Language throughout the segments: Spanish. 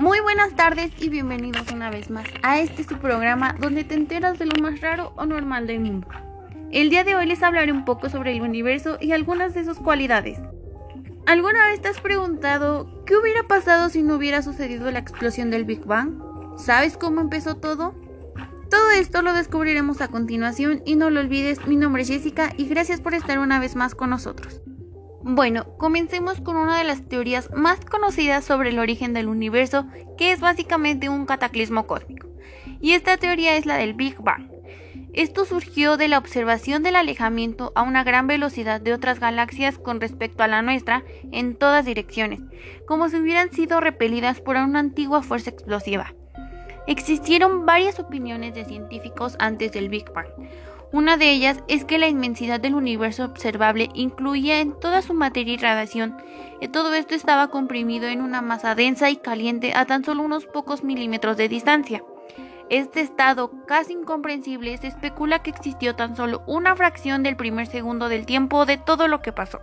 Muy buenas tardes y bienvenidos una vez más a este su programa donde te enteras de lo más raro o normal del mundo. El día de hoy les hablaré un poco sobre el universo y algunas de sus cualidades. ¿Alguna vez te has preguntado qué hubiera pasado si no hubiera sucedido la explosión del Big Bang? ¿Sabes cómo empezó todo? Todo esto lo descubriremos a continuación y no lo olvides, mi nombre es Jessica y gracias por estar una vez más con nosotros. Bueno, comencemos con una de las teorías más conocidas sobre el origen del universo, que es básicamente un cataclismo cósmico. Y esta teoría es la del Big Bang. Esto surgió de la observación del alejamiento a una gran velocidad de otras galaxias con respecto a la nuestra en todas direcciones, como si hubieran sido repelidas por una antigua fuerza explosiva. Existieron varias opiniones de científicos antes del Big Bang. Una de ellas es que la inmensidad del universo observable incluía en toda su materia y radiación, y todo esto estaba comprimido en una masa densa y caliente a tan solo unos pocos milímetros de distancia. Este estado casi incomprensible se especula que existió tan solo una fracción del primer segundo del tiempo de todo lo que pasó.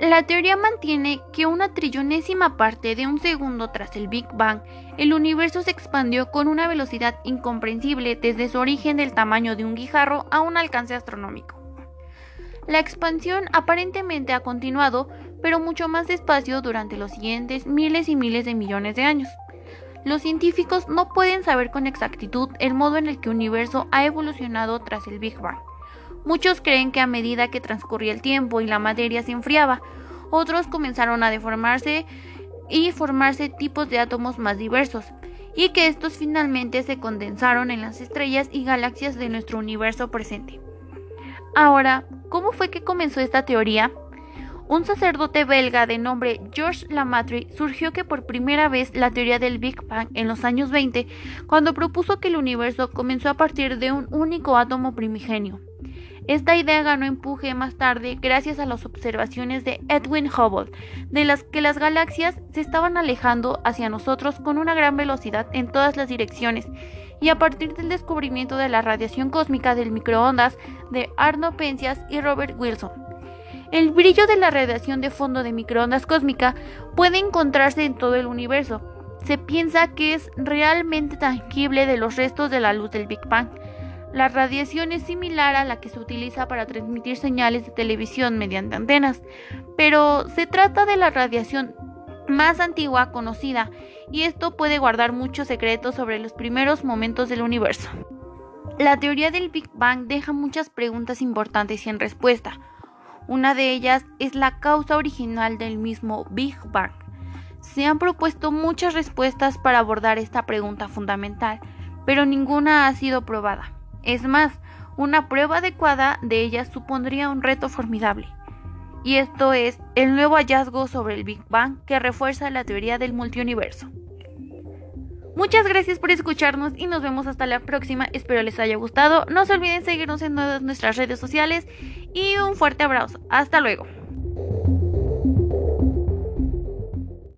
La teoría mantiene que una trillonésima parte de un segundo tras el Big Bang, el universo se expandió con una velocidad incomprensible desde su origen del tamaño de un guijarro a un alcance astronómico. La expansión aparentemente ha continuado, pero mucho más despacio durante los siguientes miles y miles de millones de años. Los científicos no pueden saber con exactitud el modo en el que el universo ha evolucionado tras el Big Bang Muchos creen que a medida que transcurría el tiempo y la materia se enfriaba, otros comenzaron a deformarse y formarse tipos de átomos más diversos, y que estos finalmente se condensaron en las estrellas y galaxias de nuestro universo presente. Ahora, ¿cómo fue que comenzó esta teoría? Un sacerdote belga de nombre Georges Lamatrie surgió que por primera vez la teoría del Big Bang en los años 20, cuando propuso que el universo comenzó a partir de un único átomo primigenio. Esta idea ganó empuje más tarde gracias a las observaciones de Edwin Hubble, de las que las galaxias se estaban alejando hacia nosotros con una gran velocidad en todas las direcciones, y a partir del descubrimiento de la radiación cósmica del microondas de Arno Penzias y Robert Wilson. El brillo de la radiación de fondo de microondas cósmica puede encontrarse en todo el universo. Se piensa que es realmente tangible de los restos de la luz del Big Bang. La radiación es similar a la que se utiliza para transmitir señales de televisión mediante antenas, pero se trata de la radiación más antigua conocida y esto puede guardar muchos secretos sobre los primeros momentos del universo. La teoría del Big Bang deja muchas preguntas importantes sin respuesta. Una de ellas es la causa original del mismo Big Bang. Se han propuesto muchas respuestas para abordar esta pregunta fundamental, pero ninguna ha sido probada. Es más, una prueba adecuada de ellas supondría un reto formidable. Y esto es el nuevo hallazgo sobre el Big Bang que refuerza la teoría del multiuniverso. Muchas gracias por escucharnos y nos vemos hasta la próxima. Espero les haya gustado. No se olviden seguirnos en nuestras redes sociales y un fuerte abrazo. Hasta luego.